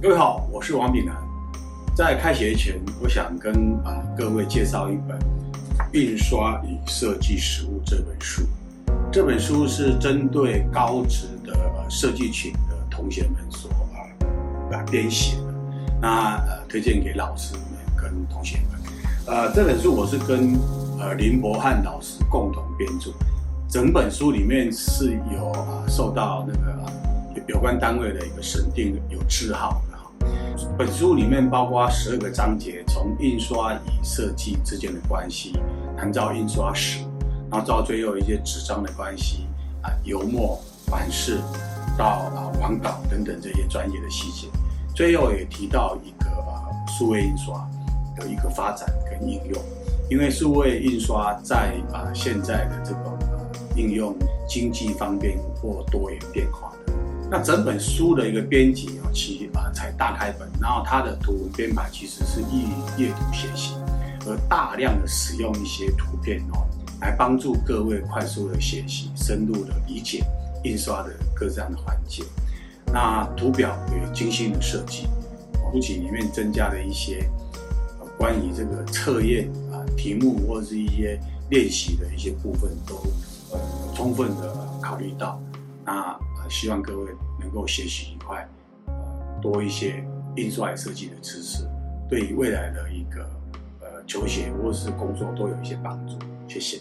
各位好，我是王炳南。在开学前，我想跟啊各位介绍一本《印刷与设计实务》这本书。这本书是针对高职的设计群的同学们所啊来编写的。那呃，推荐给老师们跟同学们。呃，这本书我是跟呃林博汉老师共同编著。整本书里面是有啊受到那个有关单位的一个审定，有字号的哈。本书里面包括十二个章节，从印刷与设计之间的关系，谈到印刷史。然后到最后一些纸张的关系啊，油墨、版式到啊网稿等等这些专业的细节，最后也提到一个啊数位印刷的一个发展跟应用，因为数位印刷在啊现在的这个应用经济方便或多元变化的，那整本书的一个编辑啊，其啊才大开本，然后它的图文编排其实是易阅读学习，而大量的使用一些图片哦。来帮助各位快速的学习、深入的理解印刷的各这样的环节。那图表有精心的设计，不仅里面增加了一些关于这个测验啊题目或者是一些练习的一些部分，都呃充分的考虑到。那希望各位能够学习一块多一些印刷设计的知识，对于未来的一个呃求学或是工作都有一些帮助。谢谢。